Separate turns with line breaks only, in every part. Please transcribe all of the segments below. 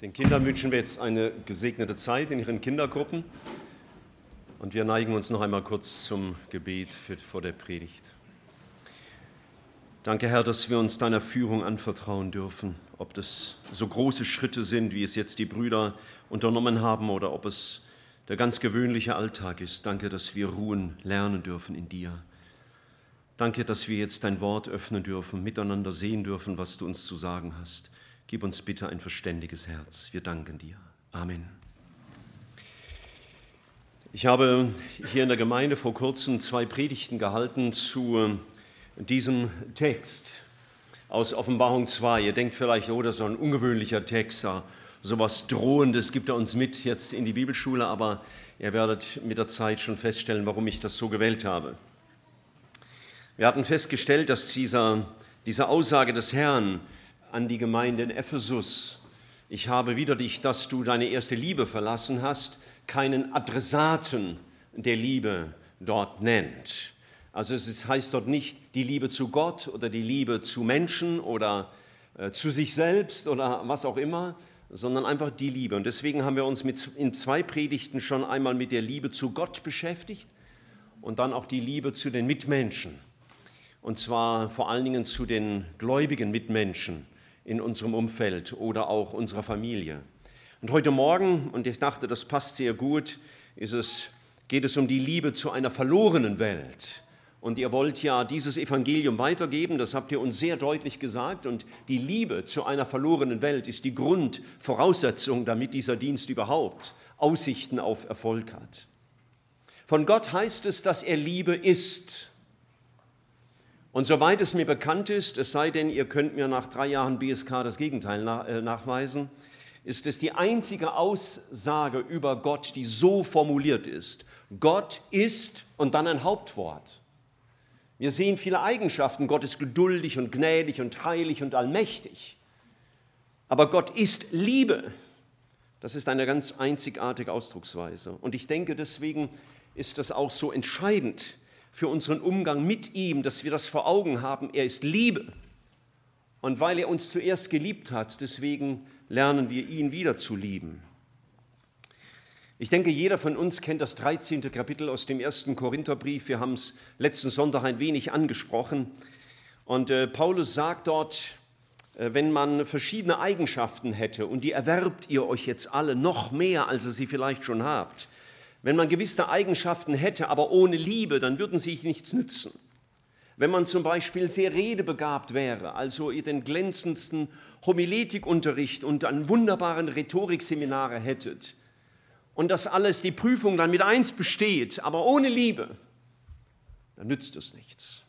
Den Kindern wünschen wir jetzt eine gesegnete Zeit in ihren Kindergruppen und wir neigen uns noch einmal kurz zum Gebet für, vor der Predigt. Danke, Herr, dass wir uns deiner Führung anvertrauen dürfen, ob das so große Schritte sind, wie es jetzt die Brüder unternommen haben, oder ob es der ganz gewöhnliche Alltag ist. Danke, dass wir ruhen lernen dürfen in dir. Danke, dass wir jetzt dein Wort öffnen dürfen, miteinander sehen dürfen, was du uns zu sagen hast. Gib uns bitte ein verständiges Herz. Wir danken dir. Amen. Ich habe hier in der Gemeinde vor kurzem zwei Predigten gehalten zu äh, diesem Text aus Offenbarung 2. Ihr denkt vielleicht, oh, das ist ein ungewöhnlicher Text, so was Drohendes gibt er uns mit jetzt in die Bibelschule, aber ihr werdet mit der Zeit schon feststellen, warum ich das so gewählt habe. Wir hatten festgestellt, dass dieser, diese Aussage des Herrn an die Gemeinde in Ephesus. Ich habe wieder dich, dass du deine erste Liebe verlassen hast, keinen Adressaten der Liebe dort nennt. Also es heißt dort nicht die Liebe zu Gott oder die Liebe zu Menschen oder äh, zu sich selbst oder was auch immer, sondern einfach die Liebe. Und deswegen haben wir uns mit, in zwei Predigten schon einmal mit der Liebe zu Gott beschäftigt und dann auch die Liebe zu den Mitmenschen. Und zwar vor allen Dingen zu den gläubigen Mitmenschen in unserem Umfeld oder auch unserer Familie. Und heute Morgen, und ich dachte, das passt sehr gut, es, geht es um die Liebe zu einer verlorenen Welt. Und ihr wollt ja dieses Evangelium weitergeben, das habt ihr uns sehr deutlich gesagt. Und die Liebe zu einer verlorenen Welt ist die Grundvoraussetzung, damit dieser Dienst überhaupt Aussichten auf Erfolg hat. Von Gott heißt es, dass er Liebe ist. Und soweit es mir bekannt ist, es sei denn, ihr könnt mir nach drei Jahren BSK das Gegenteil äh, nachweisen, ist es die einzige Aussage über Gott, die so formuliert ist. Gott ist und dann ein Hauptwort. Wir sehen viele Eigenschaften. Gott ist geduldig und gnädig und heilig und allmächtig. Aber Gott ist Liebe. Das ist eine ganz einzigartige Ausdrucksweise. Und ich denke, deswegen ist das auch so entscheidend, für unseren Umgang mit ihm, dass wir das vor Augen haben. Er ist Liebe. Und weil er uns zuerst geliebt hat, deswegen lernen wir ihn wieder zu lieben. Ich denke, jeder von uns kennt das 13. Kapitel aus dem ersten Korintherbrief. Wir haben es letzten Sonntag ein wenig angesprochen. Und äh, Paulus sagt dort, äh, wenn man verschiedene Eigenschaften hätte und die erwerbt ihr euch jetzt alle noch mehr, als ihr sie vielleicht schon habt, wenn man gewisse Eigenschaften hätte, aber ohne Liebe, dann würden sie nichts nützen. Wenn man zum Beispiel sehr redebegabt wäre, also den glänzendsten Homiletikunterricht und an wunderbaren Rhetorikseminare hättet und das alles, die Prüfung dann mit eins besteht, aber ohne Liebe, dann nützt es nichts.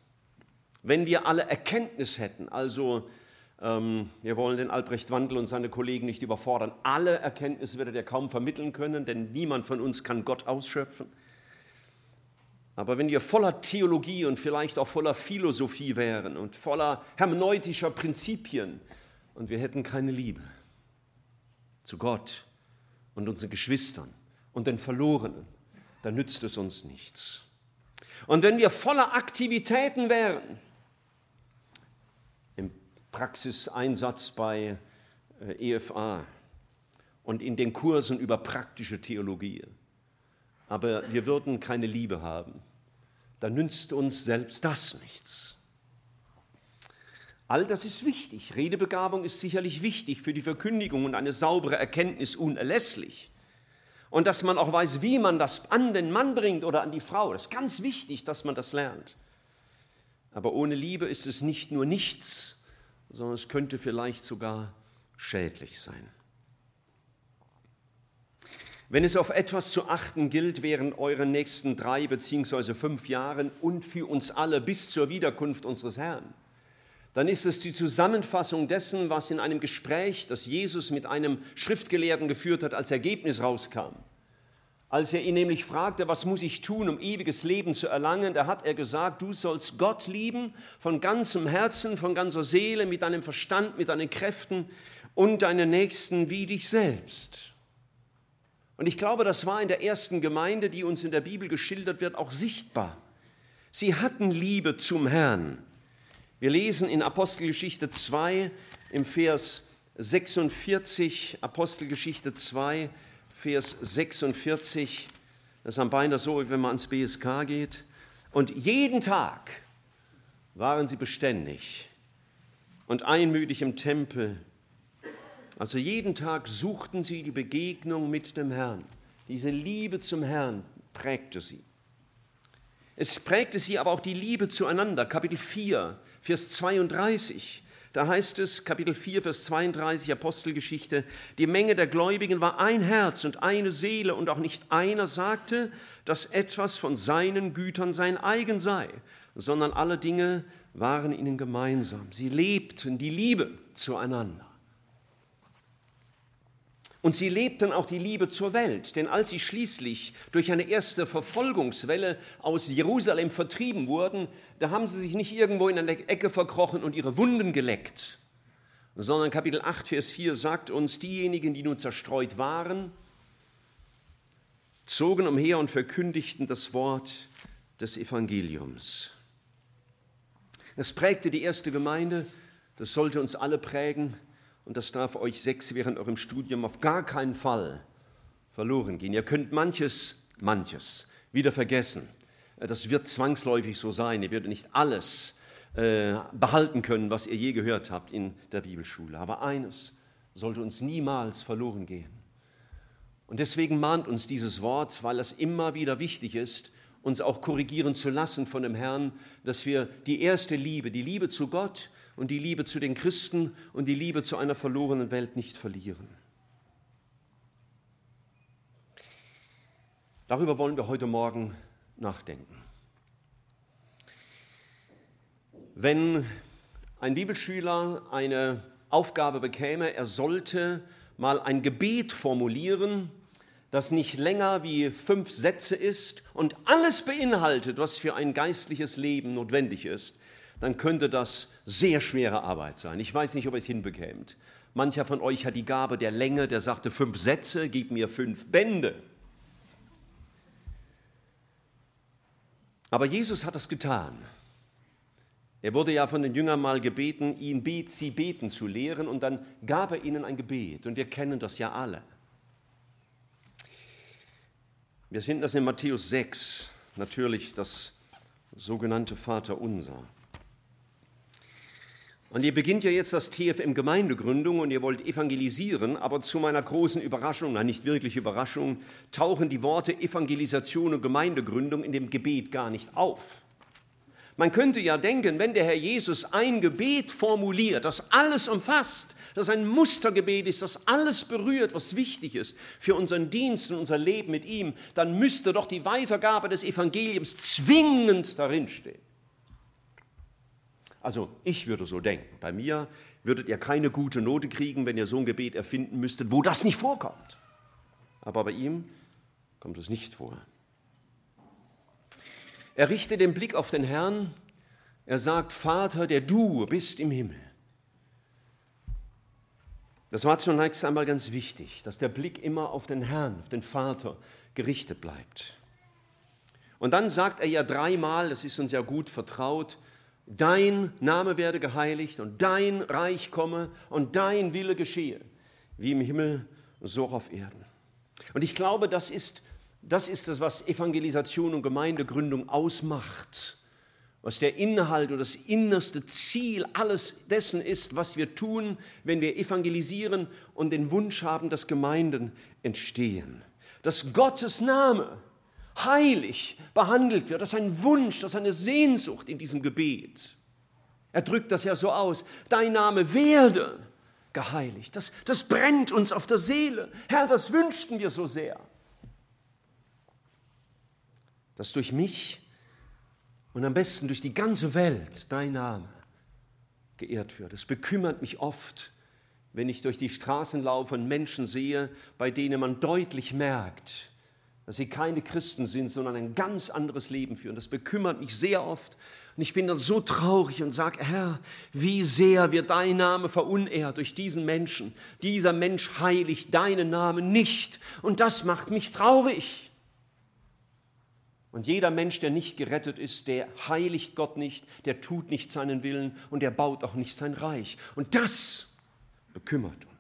Wenn wir alle Erkenntnis hätten, also wir wollen den Albrecht Wandel und seine Kollegen nicht überfordern. Alle Erkenntnisse wird er kaum vermitteln können, denn niemand von uns kann Gott ausschöpfen. Aber wenn wir voller Theologie und vielleicht auch voller Philosophie wären und voller hermeneutischer Prinzipien und wir hätten keine Liebe zu Gott und unseren Geschwistern und den Verlorenen, dann nützt es uns nichts. Und wenn wir voller Aktivitäten wären, Praxiseinsatz bei äh, EFA und in den Kursen über praktische Theologie. Aber wir würden keine Liebe haben. Dann nützt uns selbst das nichts. All das ist wichtig. Redebegabung ist sicherlich wichtig für die Verkündigung und eine saubere Erkenntnis unerlässlich. Und dass man auch weiß, wie man das an den Mann bringt oder an die Frau. Das ist ganz wichtig, dass man das lernt. Aber ohne Liebe ist es nicht nur nichts, sondern es könnte vielleicht sogar schädlich sein. Wenn es auf etwas zu achten gilt während euren nächsten drei beziehungsweise fünf Jahren und für uns alle bis zur Wiederkunft unseres Herrn, dann ist es die Zusammenfassung dessen, was in einem Gespräch, das Jesus mit einem Schriftgelehrten geführt hat, als Ergebnis rauskam. Als er ihn nämlich fragte, was muss ich tun, um ewiges Leben zu erlangen, da hat er gesagt, du sollst Gott lieben von ganzem Herzen, von ganzer Seele, mit deinem Verstand, mit deinen Kräften und deinen Nächsten wie dich selbst. Und ich glaube, das war in der ersten Gemeinde, die uns in der Bibel geschildert wird, auch sichtbar. Sie hatten Liebe zum Herrn. Wir lesen in Apostelgeschichte 2 im Vers 46, Apostelgeschichte 2, Vers 46. Das ist am beinahe so, wie wenn man ans BSK geht. Und jeden Tag waren sie beständig und einmütig im Tempel. Also jeden Tag suchten sie die Begegnung mit dem Herrn. Diese Liebe zum Herrn prägte sie. Es prägte sie aber auch die Liebe zueinander. Kapitel 4, Vers 32. Da heißt es, Kapitel 4, Vers 32, Apostelgeschichte, die Menge der Gläubigen war ein Herz und eine Seele und auch nicht einer sagte, dass etwas von seinen Gütern sein eigen sei, sondern alle Dinge waren ihnen gemeinsam. Sie lebten die Liebe zueinander. Und sie lebten auch die Liebe zur Welt, denn als sie schließlich durch eine erste Verfolgungswelle aus Jerusalem vertrieben wurden, da haben sie sich nicht irgendwo in eine Ecke verkrochen und ihre Wunden geleckt, sondern Kapitel 8, Vers 4 sagt uns, diejenigen, die nun zerstreut waren, zogen umher und verkündigten das Wort des Evangeliums. Das prägte die erste Gemeinde, das sollte uns alle prägen und das darf euch sechs während eurem Studium auf gar keinen Fall verloren gehen. Ihr könnt manches, manches wieder vergessen. Das wird zwangsläufig so sein. Ihr werdet nicht alles äh, behalten können, was ihr je gehört habt in der Bibelschule. Aber eines sollte uns niemals verloren gehen. Und deswegen mahnt uns dieses Wort, weil es immer wieder wichtig ist, uns auch korrigieren zu lassen von dem Herrn, dass wir die erste Liebe, die Liebe zu Gott und die Liebe zu den Christen und die Liebe zu einer verlorenen Welt nicht verlieren. Darüber wollen wir heute Morgen nachdenken. Wenn ein Bibelschüler eine Aufgabe bekäme, er sollte mal ein Gebet formulieren, das nicht länger wie fünf Sätze ist und alles beinhaltet, was für ein geistliches Leben notwendig ist, dann könnte das sehr schwere Arbeit sein. Ich weiß nicht, ob ihr es hinbekämt. Mancher von euch hat die Gabe der Länge, der sagte fünf Sätze, gib mir fünf Bände. Aber Jesus hat das getan. Er wurde ja von den Jüngern mal gebeten, ihn bet, sie beten zu lehren und dann gab er ihnen ein Gebet und wir kennen das ja alle. Wir finden das in Matthäus 6, natürlich das sogenannte Vaterunser. Und ihr beginnt ja jetzt das TFM Gemeindegründung und ihr wollt evangelisieren, aber zu meiner großen Überraschung, nein, nicht wirklich Überraschung, tauchen die Worte Evangelisation und Gemeindegründung in dem Gebet gar nicht auf. Man könnte ja denken, wenn der Herr Jesus ein Gebet formuliert, das alles umfasst, das ein Mustergebet ist, das alles berührt, was wichtig ist für unseren Dienst und unser Leben mit ihm, dann müsste doch die Weitergabe des Evangeliums zwingend darinstehen. Also ich würde so denken. Bei mir würdet ihr keine gute Note kriegen, wenn ihr so ein Gebet erfinden müsstet, wo das nicht vorkommt. Aber bei ihm kommt es nicht vor. Er richtet den Blick auf den Herrn. Er sagt, Vater, der du bist im Himmel. Das war zunächst einmal ganz wichtig, dass der Blick immer auf den Herrn, auf den Vater gerichtet bleibt. Und dann sagt er ja dreimal, das ist uns ja gut vertraut, dein Name werde geheiligt und dein Reich komme und dein Wille geschehe, wie im Himmel, so auf Erden. Und ich glaube, das ist das, ist das was Evangelisation und Gemeindegründung ausmacht, was der Inhalt und das innerste Ziel alles dessen ist, was wir tun, wenn wir evangelisieren und den Wunsch haben, dass Gemeinden entstehen. Dass Gottes Name heilig behandelt wird. Das ist ein Wunsch, das ist eine Sehnsucht in diesem Gebet. Er drückt das ja so aus. Dein Name werde geheiligt. Das, das brennt uns auf der Seele. Herr, das wünschten wir so sehr. Dass durch mich und am besten durch die ganze Welt dein Name geehrt wird. Es bekümmert mich oft, wenn ich durch die Straßen laufe und Menschen sehe, bei denen man deutlich merkt, dass sie keine Christen sind, sondern ein ganz anderes Leben führen. Das bekümmert mich sehr oft. Und ich bin dann so traurig und sage, Herr, wie sehr wird dein Name verunehrt durch diesen Menschen. Dieser Mensch heiligt deinen Namen nicht. Und das macht mich traurig. Und jeder Mensch, der nicht gerettet ist, der heiligt Gott nicht, der tut nicht seinen Willen und der baut auch nicht sein Reich. Und das bekümmert uns.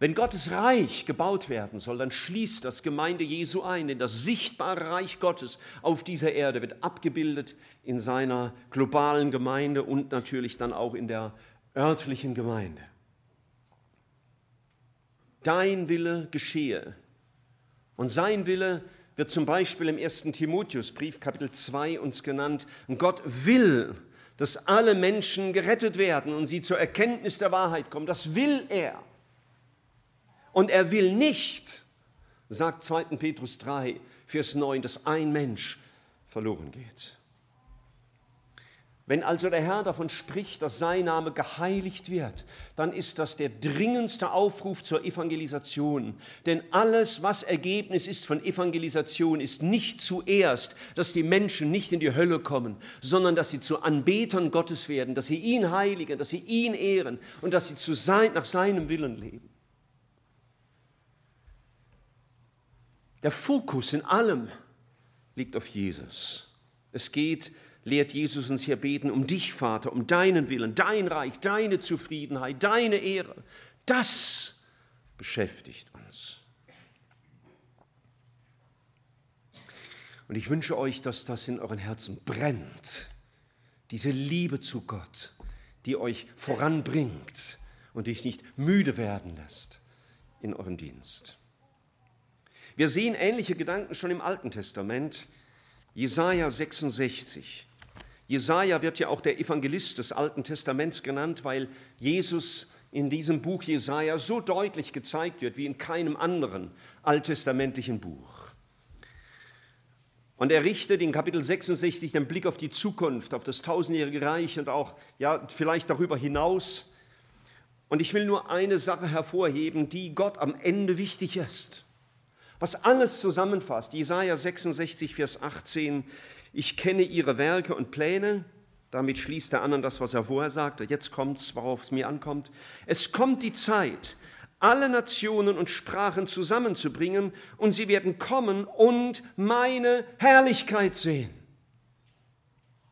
Wenn Gottes Reich gebaut werden soll, dann schließt das Gemeinde Jesu ein, denn das sichtbare Reich Gottes auf dieser Erde wird abgebildet in seiner globalen Gemeinde und natürlich dann auch in der örtlichen Gemeinde. Dein Wille geschehe. Und sein Wille wird zum Beispiel im 1. Timotheusbrief Kapitel 2 uns genannt. Gott will, dass alle Menschen gerettet werden und sie zur Erkenntnis der Wahrheit kommen. Das will er. Und er will nicht, sagt 2. Petrus 3, Vers 9, dass ein Mensch verloren geht. Wenn also der Herr davon spricht, dass sein Name geheiligt wird, dann ist das der dringendste Aufruf zur Evangelisation. Denn alles, was Ergebnis ist von Evangelisation, ist nicht zuerst, dass die Menschen nicht in die Hölle kommen, sondern dass sie zu Anbetern Gottes werden, dass sie ihn heiligen, dass sie ihn ehren und dass sie sein, nach seinem Willen leben. Der Fokus in allem liegt auf Jesus. Es geht, lehrt Jesus uns hier beten, um dich, Vater, um deinen Willen, dein Reich, deine Zufriedenheit, deine Ehre. Das beschäftigt uns. Und ich wünsche euch, dass das in euren Herzen brennt. Diese Liebe zu Gott, die euch voranbringt und dich nicht müde werden lässt in eurem Dienst. Wir sehen ähnliche Gedanken schon im Alten Testament. Jesaja 66. Jesaja wird ja auch der Evangelist des Alten Testaments genannt, weil Jesus in diesem Buch Jesaja so deutlich gezeigt wird wie in keinem anderen alttestamentlichen Buch. Und er richtet in Kapitel 66 den Blick auf die Zukunft, auf das tausendjährige Reich und auch ja, vielleicht darüber hinaus. Und ich will nur eine Sache hervorheben, die Gott am Ende wichtig ist was alles zusammenfasst. Jesaja 66, Vers 18. Ich kenne ihre Werke und Pläne. Damit schließt er an an das, was er vorher sagte. Jetzt kommt es, worauf es mir ankommt. Es kommt die Zeit, alle Nationen und Sprachen zusammenzubringen und sie werden kommen und meine Herrlichkeit sehen.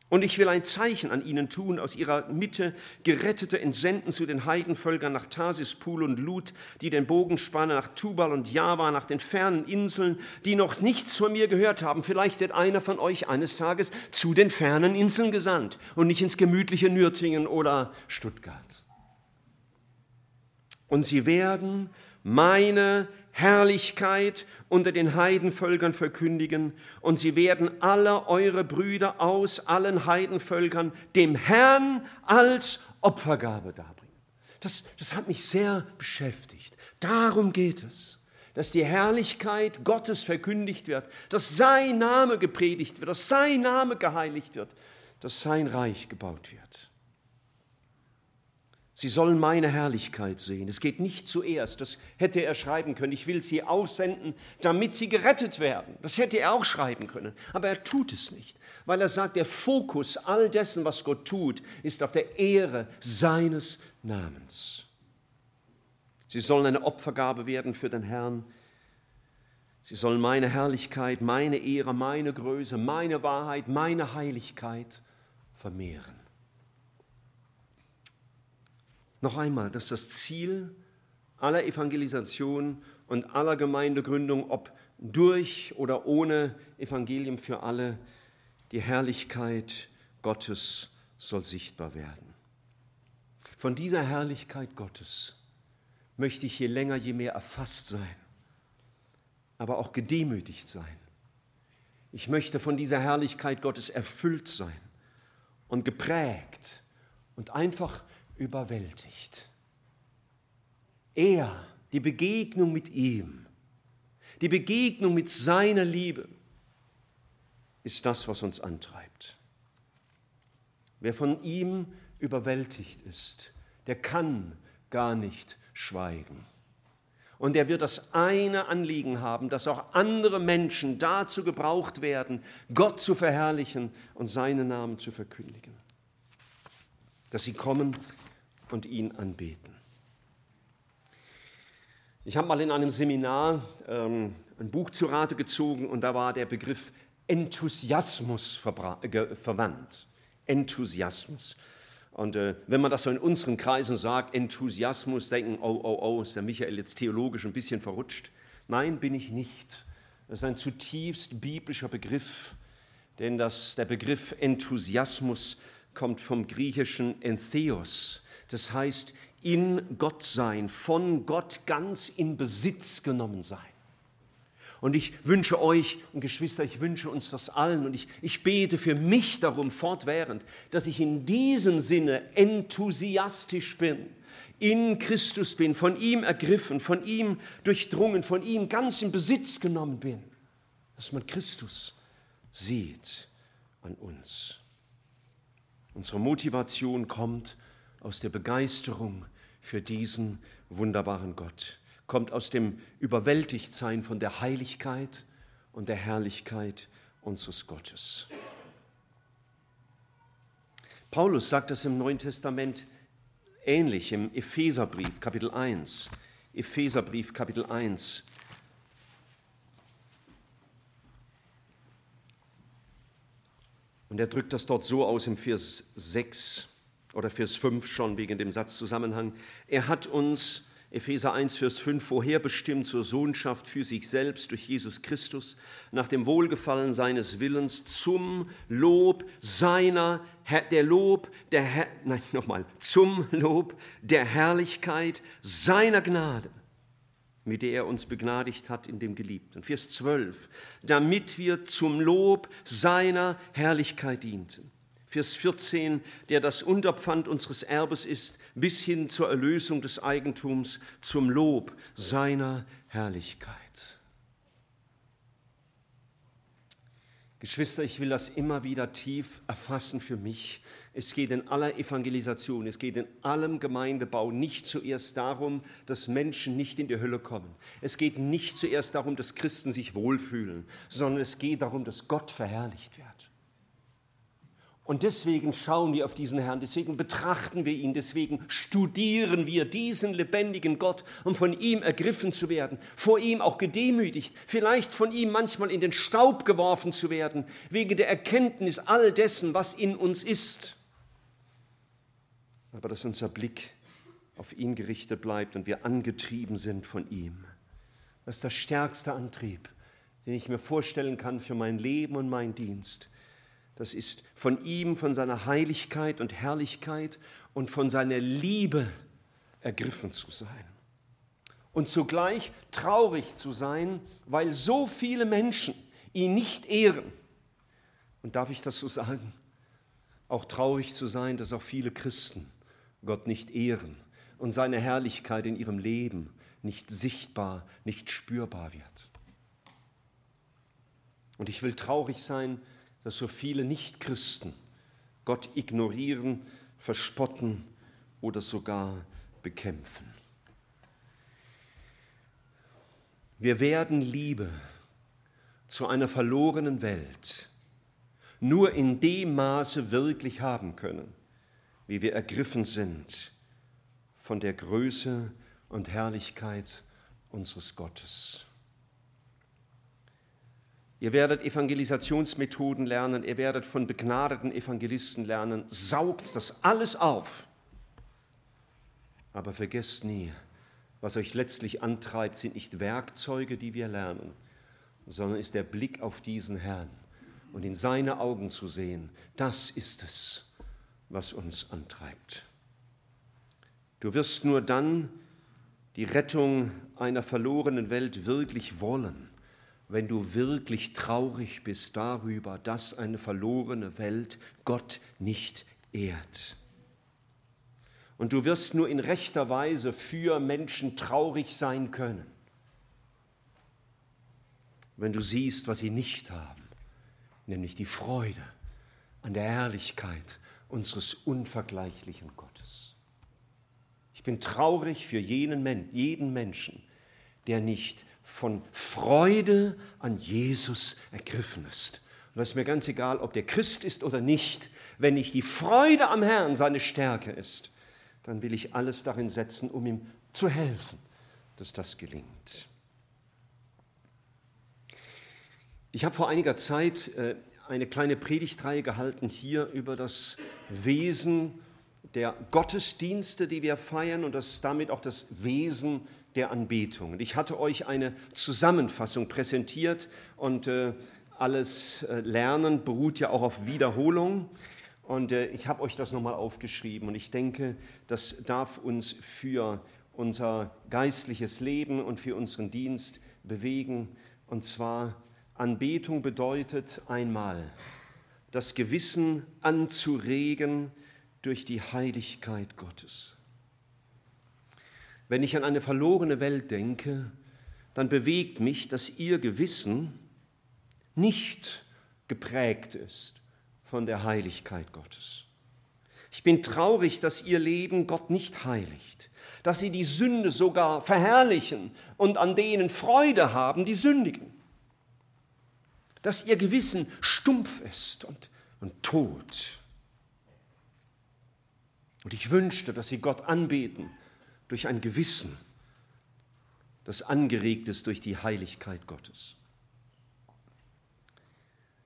Und ich will ein Zeichen an ihnen tun, aus ihrer Mitte Gerettete entsenden zu den Heidenvölkern nach Tarsis, Pul und Lut, die den Bogen spannen nach Tubal und Java, nach den fernen Inseln, die noch nichts von mir gehört haben. Vielleicht wird einer von euch eines Tages zu den fernen Inseln gesandt und nicht ins gemütliche Nürtingen oder Stuttgart. Und sie werden meine Herrlichkeit unter den Heidenvölkern verkündigen und sie werden alle eure Brüder aus allen Heidenvölkern dem Herrn als Opfergabe darbringen. Das, das hat mich sehr beschäftigt. Darum geht es, dass die Herrlichkeit Gottes verkündigt wird, dass sein Name gepredigt wird, dass sein Name geheiligt wird, dass sein Reich gebaut wird. Sie sollen meine Herrlichkeit sehen. Es geht nicht zuerst, das hätte er schreiben können. Ich will sie aussenden, damit sie gerettet werden. Das hätte er auch schreiben können. Aber er tut es nicht, weil er sagt, der Fokus all dessen, was Gott tut, ist auf der Ehre seines Namens. Sie sollen eine Opfergabe werden für den Herrn. Sie sollen meine Herrlichkeit, meine Ehre, meine Größe, meine Wahrheit, meine Heiligkeit vermehren. Noch einmal, dass das Ziel aller Evangelisation und aller Gemeindegründung, ob durch oder ohne Evangelium für alle, die Herrlichkeit Gottes soll sichtbar werden. Von dieser Herrlichkeit Gottes möchte ich je länger, je mehr erfasst sein, aber auch gedemütigt sein. Ich möchte von dieser Herrlichkeit Gottes erfüllt sein und geprägt und einfach überwältigt. Er, die Begegnung mit ihm, die Begegnung mit seiner Liebe ist das, was uns antreibt. Wer von ihm überwältigt ist, der kann gar nicht schweigen. Und er wird das eine Anliegen haben, dass auch andere Menschen dazu gebraucht werden, Gott zu verherrlichen und seinen Namen zu verkündigen. Dass sie kommen und ihn anbeten. Ich habe mal in einem Seminar ähm, ein Buch zu Rate gezogen und da war der Begriff Enthusiasmus verwandt. Enthusiasmus. Und äh, wenn man das so in unseren Kreisen sagt, Enthusiasmus, denken, oh, oh, oh, ist der Michael jetzt theologisch ein bisschen verrutscht. Nein, bin ich nicht. Das ist ein zutiefst biblischer Begriff, denn das, der Begriff Enthusiasmus kommt vom griechischen Entheos. Das heißt, in Gott sein, von Gott ganz in Besitz genommen sein. Und ich wünsche euch und Geschwister, ich wünsche uns das allen und ich, ich bete für mich darum fortwährend, dass ich in diesem Sinne enthusiastisch bin, in Christus bin, von ihm ergriffen, von ihm durchdrungen, von ihm ganz in Besitz genommen bin, dass man Christus sieht an uns. Unsere Motivation kommt aus der Begeisterung für diesen wunderbaren Gott kommt aus dem Überwältigtsein von der Heiligkeit und der Herrlichkeit unseres Gottes. Paulus sagt das im Neuen Testament ähnlich im Epheserbrief Kapitel 1. Epheserbrief Kapitel 1. Und er drückt das dort so aus im Vers 6 oder Vers 5 schon wegen dem Satzzusammenhang. Er hat uns Epheser 1, Vers 5, vorherbestimmt zur Sohnschaft für sich selbst durch Jesus Christus, nach dem Wohlgefallen seines Willens, zum Lob seiner, der Lob der, nein, nochmal, zum Lob der Herrlichkeit seiner Gnade, mit der er uns begnadigt hat in dem Geliebten. Vers 12, damit wir zum Lob seiner Herrlichkeit dienten. Vers 14, der das Unterpfand unseres Erbes ist, bis hin zur Erlösung des Eigentums, zum Lob seiner Herrlichkeit. Geschwister, ich will das immer wieder tief erfassen für mich. Es geht in aller Evangelisation, es geht in allem Gemeindebau nicht zuerst darum, dass Menschen nicht in die Hölle kommen. Es geht nicht zuerst darum, dass Christen sich wohlfühlen, sondern es geht darum, dass Gott verherrlicht wird. Und deswegen schauen wir auf diesen Herrn, deswegen betrachten wir ihn, deswegen studieren wir diesen lebendigen Gott, um von ihm ergriffen zu werden, vor ihm auch gedemütigt, vielleicht von ihm manchmal in den Staub geworfen zu werden, wegen der Erkenntnis all dessen, was in uns ist. Aber dass unser Blick auf ihn gerichtet bleibt und wir angetrieben sind von ihm. Das ist der stärkste Antrieb, den ich mir vorstellen kann für mein Leben und meinen Dienst das ist von ihm, von seiner Heiligkeit und Herrlichkeit und von seiner Liebe ergriffen zu sein. Und zugleich traurig zu sein, weil so viele Menschen ihn nicht ehren. Und darf ich das so sagen? Auch traurig zu sein, dass auch viele Christen Gott nicht ehren und seine Herrlichkeit in ihrem Leben nicht sichtbar, nicht spürbar wird. Und ich will traurig sein, dass so viele Nichtchristen Gott ignorieren, verspotten oder sogar bekämpfen. Wir werden Liebe zu einer verlorenen Welt nur in dem Maße wirklich haben können, wie wir ergriffen sind von der Größe und Herrlichkeit unseres Gottes. Ihr werdet Evangelisationsmethoden lernen, ihr werdet von begnadeten Evangelisten lernen. Saugt das alles auf. Aber vergesst nie, was euch letztlich antreibt, sind nicht Werkzeuge, die wir lernen, sondern ist der Blick auf diesen Herrn und in seine Augen zu sehen. Das ist es, was uns antreibt. Du wirst nur dann die Rettung einer verlorenen Welt wirklich wollen wenn du wirklich traurig bist darüber, dass eine verlorene Welt Gott nicht ehrt. Und du wirst nur in rechter Weise für Menschen traurig sein können, wenn du siehst, was sie nicht haben, nämlich die Freude an der Herrlichkeit unseres unvergleichlichen Gottes. Ich bin traurig für jenen, jeden Menschen, der nicht von Freude an Jesus ergriffen ist. Und das ist mir ganz egal, ob der Christ ist oder nicht. Wenn nicht die Freude am Herrn seine Stärke ist, dann will ich alles darin setzen, um ihm zu helfen, dass das gelingt. Ich habe vor einiger Zeit äh, eine kleine Predigtreihe gehalten hier über das Wesen der Gottesdienste, die wir feiern und das damit auch das Wesen der Anbetung. Ich hatte euch eine Zusammenfassung präsentiert und äh, alles äh, Lernen beruht ja auch auf Wiederholung. Und äh, ich habe euch das nochmal aufgeschrieben und ich denke, das darf uns für unser geistliches Leben und für unseren Dienst bewegen. Und zwar Anbetung bedeutet einmal, das Gewissen anzuregen durch die Heiligkeit Gottes. Wenn ich an eine verlorene Welt denke, dann bewegt mich, dass ihr Gewissen nicht geprägt ist von der Heiligkeit Gottes. Ich bin traurig, dass ihr Leben Gott nicht heiligt, dass sie die Sünde sogar verherrlichen und an denen Freude haben, die sündigen, dass ihr Gewissen stumpf ist und, und tot. Und ich wünschte, dass sie Gott anbeten durch ein Gewissen, das angeregt ist durch die Heiligkeit Gottes.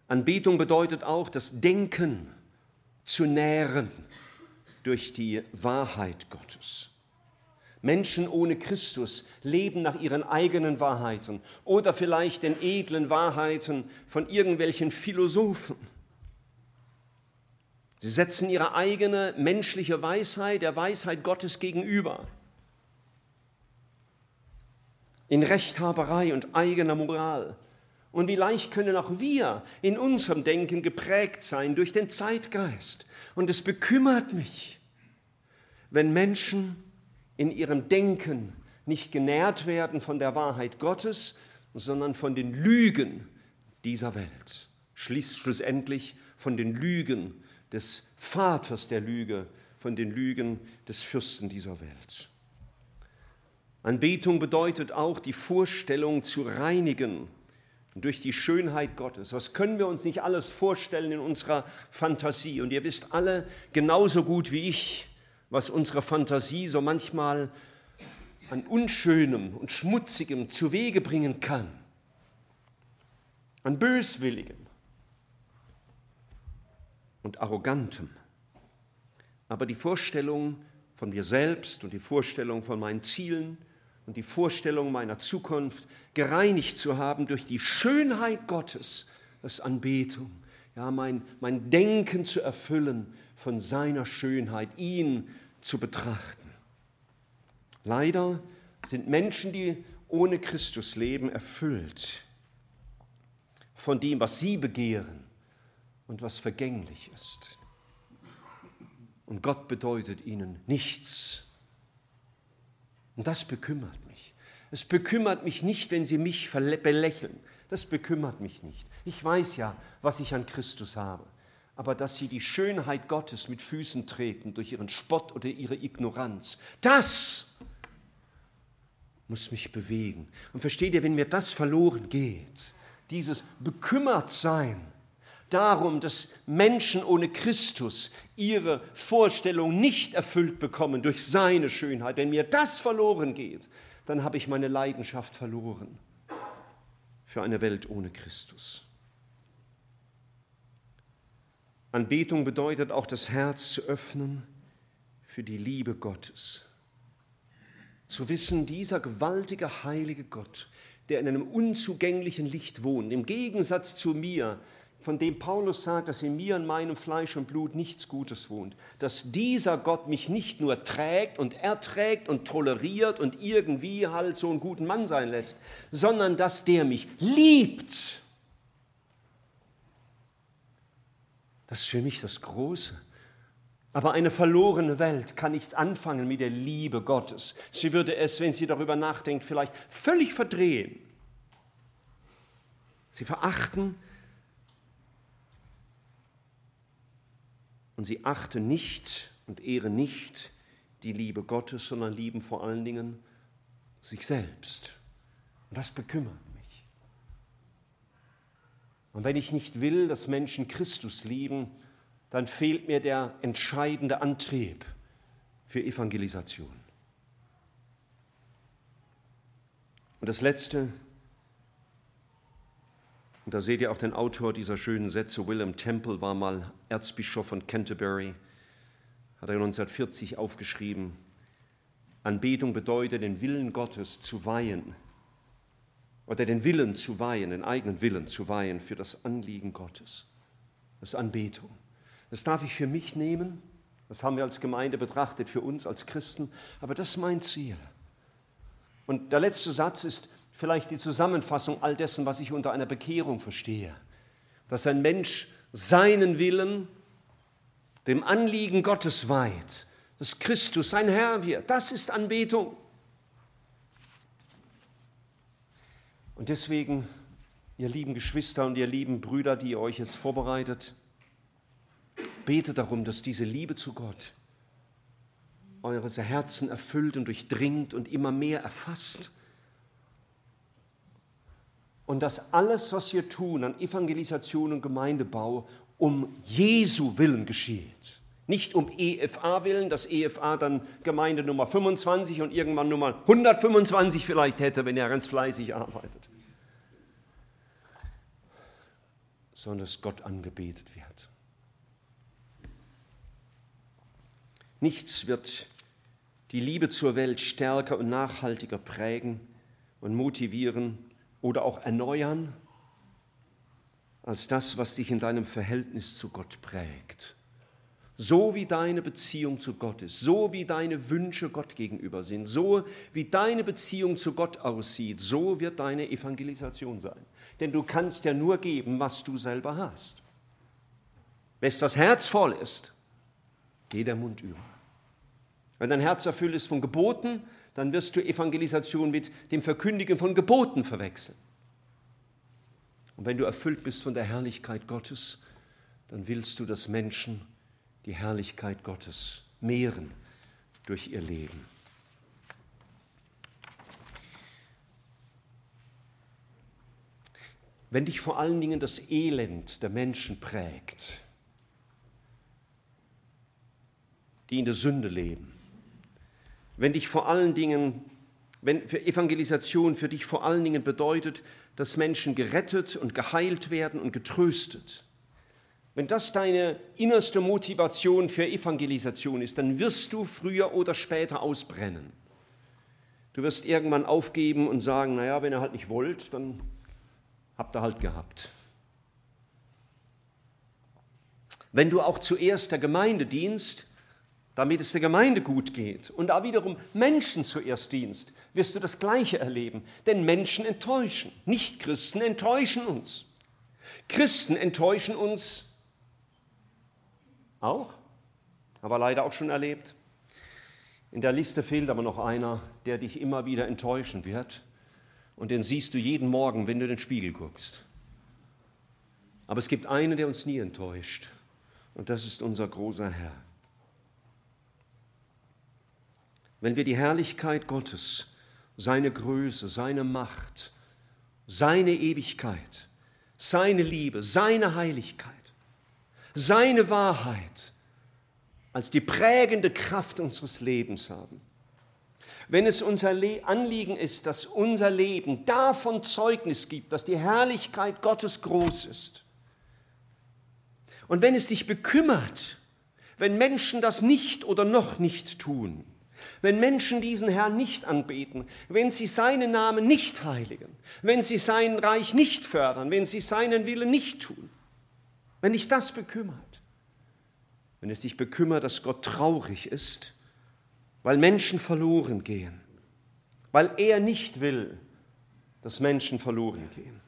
Anbetung bedeutet auch das Denken zu nähren durch die Wahrheit Gottes. Menschen ohne Christus leben nach ihren eigenen Wahrheiten oder vielleicht den edlen Wahrheiten von irgendwelchen Philosophen. Sie setzen ihre eigene menschliche Weisheit der Weisheit Gottes gegenüber. In Rechthaberei und eigener Moral und wie leicht können auch wir in unserem Denken geprägt sein durch den Zeitgeist. Und es bekümmert mich, wenn Menschen in ihrem Denken nicht genährt werden von der Wahrheit Gottes, sondern von den Lügen dieser Welt. Schließt schlussendlich von den Lügen des Vaters der Lüge, von den Lügen des Fürsten dieser Welt. Anbetung bedeutet auch die Vorstellung zu reinigen durch die Schönheit Gottes. Was können wir uns nicht alles vorstellen in unserer Fantasie? Und ihr wisst alle genauso gut wie ich, was unsere Fantasie so manchmal an Unschönem und Schmutzigem zu Wege bringen kann, an Böswilligem und Arrogantem. Aber die Vorstellung von mir selbst und die Vorstellung von meinen Zielen, und die Vorstellung meiner Zukunft gereinigt zu haben durch die Schönheit Gottes, das Anbetung, ja, mein, mein Denken zu erfüllen von seiner Schönheit, ihn zu betrachten. Leider sind Menschen, die ohne Christus leben, erfüllt von dem, was sie begehren und was vergänglich ist. Und Gott bedeutet ihnen nichts und das bekümmert mich. Es bekümmert mich nicht, wenn sie mich belächeln. Das bekümmert mich nicht. Ich weiß ja, was ich an Christus habe. Aber dass sie die Schönheit Gottes mit Füßen treten durch ihren Spott oder ihre Ignoranz, das muss mich bewegen. Und versteht ihr, wenn mir das verloren geht, dieses Bekümmertsein, darum, dass Menschen ohne Christus ihre Vorstellung nicht erfüllt bekommen durch seine Schönheit. Wenn mir das verloren geht, dann habe ich meine Leidenschaft verloren für eine Welt ohne Christus. Anbetung bedeutet auch das Herz zu öffnen für die Liebe Gottes. Zu wissen, dieser gewaltige, heilige Gott, der in einem unzugänglichen Licht wohnt, im Gegensatz zu mir, von dem Paulus sagt, dass in mir und meinem Fleisch und Blut nichts Gutes wohnt, dass dieser Gott mich nicht nur trägt und erträgt und toleriert und irgendwie halt so einen guten Mann sein lässt, sondern dass der mich liebt. Das ist für mich das Große. Aber eine verlorene Welt kann nichts anfangen mit der Liebe Gottes. Sie würde es, wenn sie darüber nachdenkt, vielleicht völlig verdrehen. Sie verachten Und sie achten nicht und ehren nicht die Liebe Gottes, sondern lieben vor allen Dingen sich selbst. Und das bekümmert mich. Und wenn ich nicht will, dass Menschen Christus lieben, dann fehlt mir der entscheidende Antrieb für Evangelisation. Und das Letzte, und da seht ihr auch den Autor dieser schönen Sätze. William Temple war mal Erzbischof von Canterbury, hat er 1940 aufgeschrieben. Anbetung bedeutet, den Willen Gottes zu weihen oder den Willen zu weihen, den eigenen Willen zu weihen für das Anliegen Gottes. Das ist Anbetung. Das darf ich für mich nehmen, das haben wir als Gemeinde betrachtet, für uns als Christen, aber das ist mein Ziel. Und der letzte Satz ist vielleicht die Zusammenfassung all dessen, was ich unter einer Bekehrung verstehe. Dass ein Mensch seinen Willen dem Anliegen Gottes weiht, dass Christus sein Herr wird. Das ist Anbetung. Und deswegen, ihr lieben Geschwister und ihr lieben Brüder, die ihr euch jetzt vorbereitet, betet darum, dass diese Liebe zu Gott eure Herzen erfüllt und durchdringt und immer mehr erfasst. Und dass alles, was wir tun an Evangelisation und Gemeindebau, um Jesu willen geschieht. Nicht um EFA willen, dass EFA dann Gemeinde Nummer 25 und irgendwann Nummer 125 vielleicht hätte, wenn er ganz fleißig arbeitet. Sondern dass Gott angebetet wird. Nichts wird die Liebe zur Welt stärker und nachhaltiger prägen und motivieren oder auch erneuern, als das, was dich in deinem Verhältnis zu Gott prägt. So wie deine Beziehung zu Gott ist, so wie deine Wünsche Gott gegenüber sind, so wie deine Beziehung zu Gott aussieht, so wird deine Evangelisation sein. Denn du kannst ja nur geben, was du selber hast. Wenn das Herz voll ist, geht der Mund über. Wenn dein Herz erfüllt ist von Geboten, dann wirst du Evangelisation mit dem Verkündigen von Geboten verwechseln. Und wenn du erfüllt bist von der Herrlichkeit Gottes, dann willst du, dass Menschen die Herrlichkeit Gottes mehren durch ihr Leben. Wenn dich vor allen Dingen das Elend der Menschen prägt, die in der Sünde leben, wenn dich vor allen Dingen, wenn für Evangelisation für dich vor allen Dingen bedeutet, dass Menschen gerettet und geheilt werden und getröstet, wenn das deine innerste Motivation für Evangelisation ist, dann wirst du früher oder später ausbrennen. Du wirst irgendwann aufgeben und sagen, naja, wenn ihr halt nicht wollt, dann habt ihr halt gehabt. Wenn du auch zuerst der Gemeinde dienst, damit es der Gemeinde gut geht und da wiederum Menschen zuerst dienst, wirst du das Gleiche erleben. Denn Menschen enttäuschen. Nicht-Christen enttäuschen uns. Christen enttäuschen uns auch, aber leider auch schon erlebt. In der Liste fehlt aber noch einer, der dich immer wieder enttäuschen wird. Und den siehst du jeden Morgen, wenn du in den Spiegel guckst. Aber es gibt einen, der uns nie enttäuscht. Und das ist unser großer Herr wenn wir die Herrlichkeit Gottes, seine Größe, seine Macht, seine Ewigkeit, seine Liebe, seine Heiligkeit, seine Wahrheit als die prägende Kraft unseres Lebens haben. Wenn es unser Anliegen ist, dass unser Leben davon Zeugnis gibt, dass die Herrlichkeit Gottes groß ist. Und wenn es dich bekümmert, wenn Menschen das nicht oder noch nicht tun, wenn Menschen diesen Herrn nicht anbeten, wenn sie seinen Namen nicht heiligen, wenn sie sein Reich nicht fördern, wenn sie seinen Willen nicht tun, wenn dich das bekümmert, wenn es dich bekümmert, dass Gott traurig ist, weil Menschen verloren gehen, weil er nicht will, dass Menschen verloren gehen,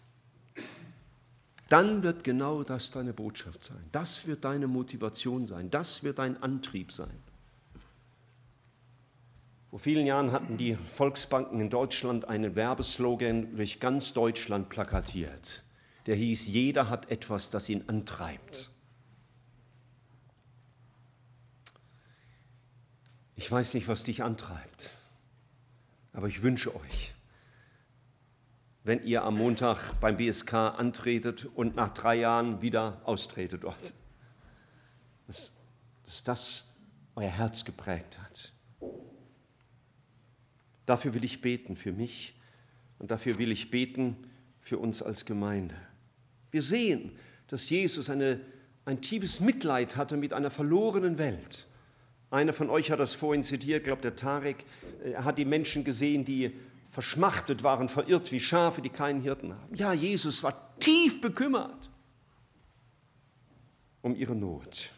dann wird genau das deine Botschaft sein. Das wird deine Motivation sein. Das wird dein Antrieb sein. Vor vielen Jahren hatten die Volksbanken in Deutschland einen Werbeslogan durch ganz Deutschland plakatiert. Der hieß, jeder hat etwas, das ihn antreibt. Ich weiß nicht, was dich antreibt, aber ich wünsche euch, wenn ihr am Montag beim BSK antretet und nach drei Jahren wieder austretet dort, dass, dass das euer Herz geprägt hat. Dafür will ich beten für mich und dafür will ich beten für uns als Gemeinde. Wir sehen, dass Jesus eine, ein tiefes Mitleid hatte mit einer verlorenen Welt, Einer von euch hat das vorhin zitiert, ich glaube der Tarek, er hat die Menschen gesehen, die verschmachtet waren, verirrt wie Schafe, die keinen Hirten haben. Ja, Jesus war tief bekümmert um ihre Not.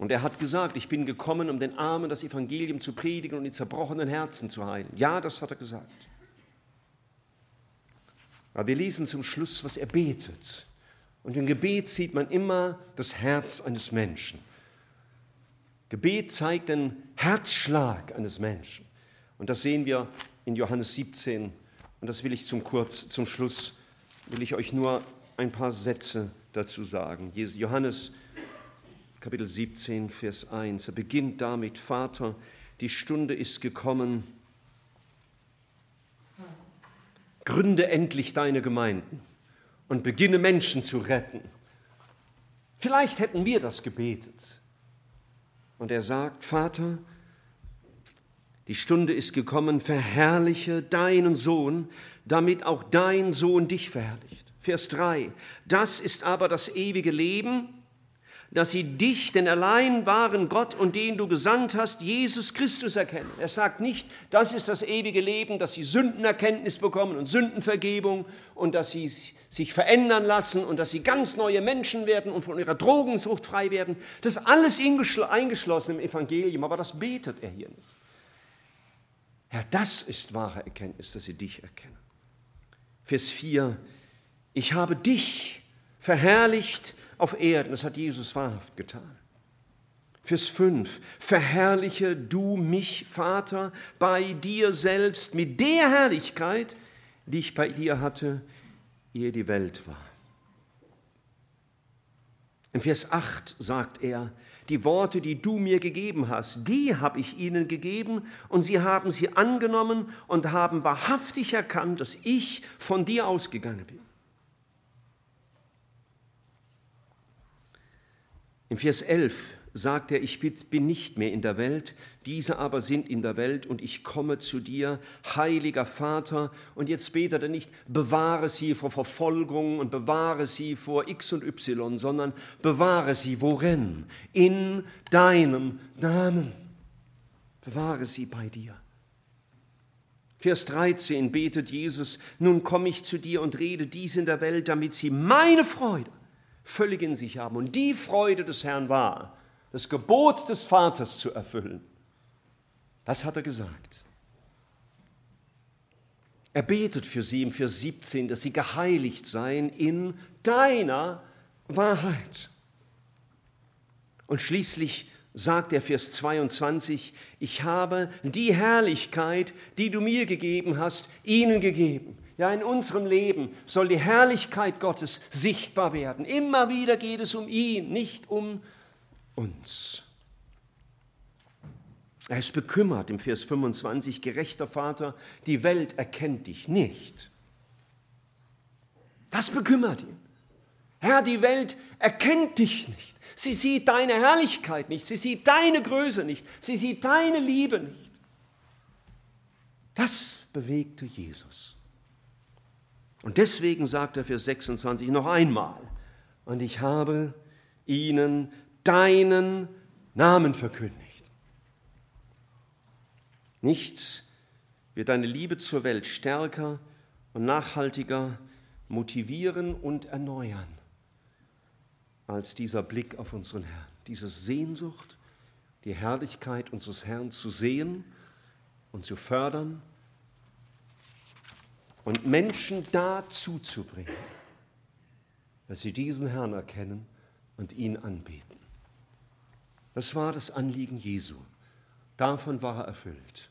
Und er hat gesagt, ich bin gekommen, um den Armen das Evangelium zu predigen und die zerbrochenen Herzen zu heilen. Ja, das hat er gesagt. Aber wir lesen zum Schluss, was er betet. Und im Gebet sieht man immer das Herz eines Menschen. Gebet zeigt den Herzschlag eines Menschen. Und das sehen wir in Johannes 17. Und das will ich zum kurz, zum Schluss, will ich euch nur ein paar Sätze dazu sagen. Johannes Kapitel 17, Vers 1. Er beginnt damit, Vater, die Stunde ist gekommen, gründe endlich deine Gemeinden und beginne Menschen zu retten. Vielleicht hätten wir das gebetet. Und er sagt, Vater, die Stunde ist gekommen, verherrliche deinen Sohn, damit auch dein Sohn dich verherrlicht. Vers 3, das ist aber das ewige Leben, dass sie dich, den allein wahren Gott und den du gesandt hast, Jesus Christus erkennen. Er sagt nicht, das ist das ewige Leben, dass sie Sündenerkenntnis bekommen und Sündenvergebung und dass sie sich verändern lassen und dass sie ganz neue Menschen werden und von ihrer Drogensucht frei werden. Das ist alles eingeschlossen im Evangelium, aber das betet er hier nicht. Herr, das ist wahre Erkenntnis, dass sie dich erkennen. Vers 4, ich habe dich verherrlicht auf Erden. Das hat Jesus wahrhaft getan. Vers 5. Verherrliche du mich, Vater, bei dir selbst mit der Herrlichkeit, die ich bei dir hatte, ehe die Welt war. Im Vers 8 sagt er, die Worte, die du mir gegeben hast, die habe ich ihnen gegeben und sie haben sie angenommen und haben wahrhaftig erkannt, dass ich von dir ausgegangen bin. Im Vers 11 sagt er, ich bin nicht mehr in der Welt, diese aber sind in der Welt und ich komme zu dir, heiliger Vater. Und jetzt betet er nicht, bewahre sie vor Verfolgung und bewahre sie vor X und Y, sondern bewahre sie worin? In deinem Namen. Bewahre sie bei dir. Vers 13 betet Jesus, nun komme ich zu dir und rede dies in der Welt, damit sie meine Freude völlig in sich haben. Und die Freude des Herrn war, das Gebot des Vaters zu erfüllen. Das hat er gesagt. Er betet für sie im Vers 17, dass sie geheiligt seien in deiner Wahrheit. Und schließlich sagt der Vers 22, ich habe die Herrlichkeit, die du mir gegeben hast, ihnen gegeben. Ja, in unserem Leben soll die Herrlichkeit Gottes sichtbar werden. Immer wieder geht es um ihn, nicht um uns. Er ist bekümmert im Vers 25, gerechter Vater, die Welt erkennt dich nicht. Das bekümmert ihn. Herr, die Welt erkennt dich nicht. Sie sieht deine Herrlichkeit nicht. Sie sieht deine Größe nicht. Sie sieht deine Liebe nicht. Das bewegte Jesus. Und deswegen sagt er für 26 noch einmal, und ich habe ihnen deinen Namen verkündigt. Nichts wird deine Liebe zur Welt stärker und nachhaltiger motivieren und erneuern als dieser Blick auf unseren Herrn, diese Sehnsucht, die Herrlichkeit unseres Herrn zu sehen und zu fördern und Menschen dazu zu bringen, dass sie diesen Herrn erkennen und ihn anbeten. Das war das Anliegen Jesu. Davon war er erfüllt.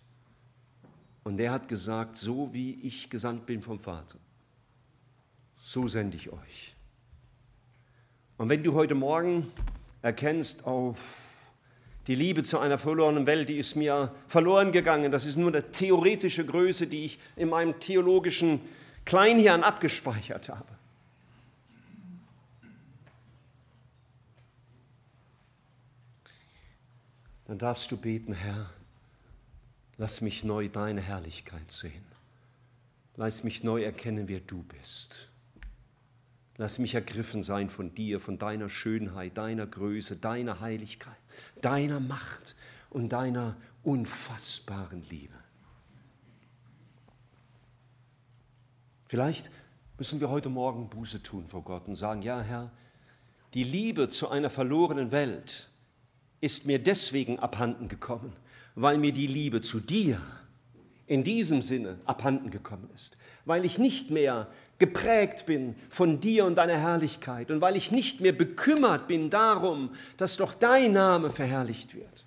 Und er hat gesagt, so wie ich gesandt bin vom Vater, so sende ich euch. Und wenn du heute Morgen erkennst, oh, die Liebe zu einer verlorenen Welt, die ist mir verloren gegangen. Das ist nur eine theoretische Größe, die ich in meinem theologischen Kleinhirn abgespeichert habe. Dann darfst du beten, Herr, lass mich neu deine Herrlichkeit sehen. Lass mich neu erkennen, wer du bist. Lass mich ergriffen sein von dir, von deiner Schönheit, deiner Größe, deiner Heiligkeit, deiner Macht und deiner unfassbaren Liebe. Vielleicht müssen wir heute Morgen Buße tun vor Gott und sagen, ja Herr, die Liebe zu einer verlorenen Welt ist mir deswegen abhanden gekommen, weil mir die Liebe zu dir in diesem Sinne abhanden gekommen ist, weil ich nicht mehr geprägt bin von dir und deiner Herrlichkeit und weil ich nicht mehr bekümmert bin darum, dass doch dein Name verherrlicht wird.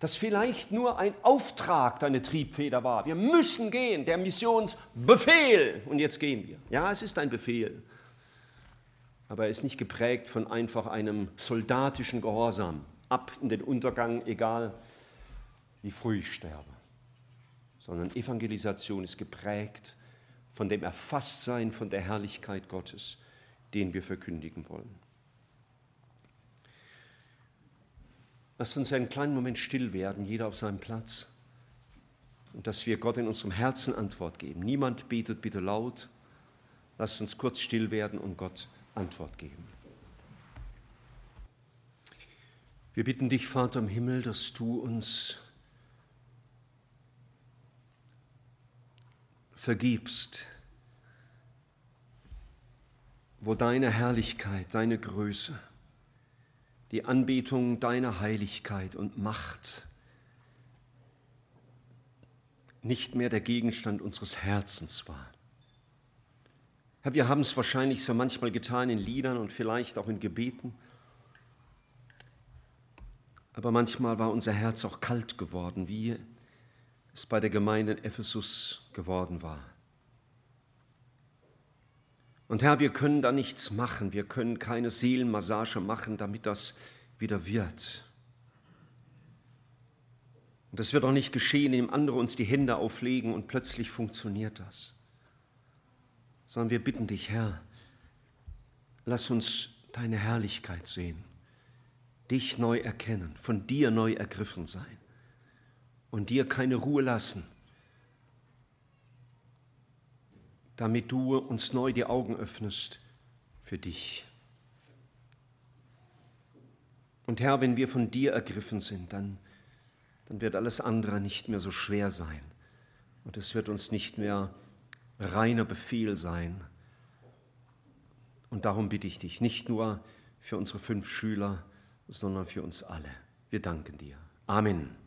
Dass vielleicht nur ein Auftrag deine Triebfeder war. Wir müssen gehen, der Missionsbefehl. Und jetzt gehen wir. Ja, es ist ein Befehl. Aber er ist nicht geprägt von einfach einem soldatischen Gehorsam. Ab in den Untergang, egal wie früh ich sterbe. Sondern Evangelisation ist geprägt von dem Erfasstsein von der Herrlichkeit Gottes, den wir verkündigen wollen. Lasst uns einen kleinen Moment still werden, jeder auf seinem Platz, und dass wir Gott in unserem Herzen Antwort geben. Niemand betet bitte laut. Lasst uns kurz still werden und Gott Antwort geben. Wir bitten dich, Vater im Himmel, dass du uns vergibst, wo deine Herrlichkeit, deine Größe, die Anbetung deiner Heiligkeit und Macht nicht mehr der Gegenstand unseres Herzens war. Herr, wir haben es wahrscheinlich so manchmal getan in Liedern und vielleicht auch in Gebeten, aber manchmal war unser Herz auch kalt geworden, wie es bei der Gemeinde in Ephesus geworden war. Und Herr, wir können da nichts machen, wir können keine Seelenmassage machen, damit das wieder wird. Und das wird auch nicht geschehen, indem andere uns die Hände auflegen und plötzlich funktioniert das. Sondern wir bitten dich, Herr, lass uns deine Herrlichkeit sehen, dich neu erkennen, von dir neu ergriffen sein und dir keine Ruhe lassen, damit du uns neu die Augen öffnest für dich. Und Herr, wenn wir von dir ergriffen sind, dann, dann wird alles andere nicht mehr so schwer sein. Und es wird uns nicht mehr reiner Befehl sein. Und darum bitte ich dich, nicht nur für unsere fünf Schüler, sondern für uns alle. Wir danken dir. Amen.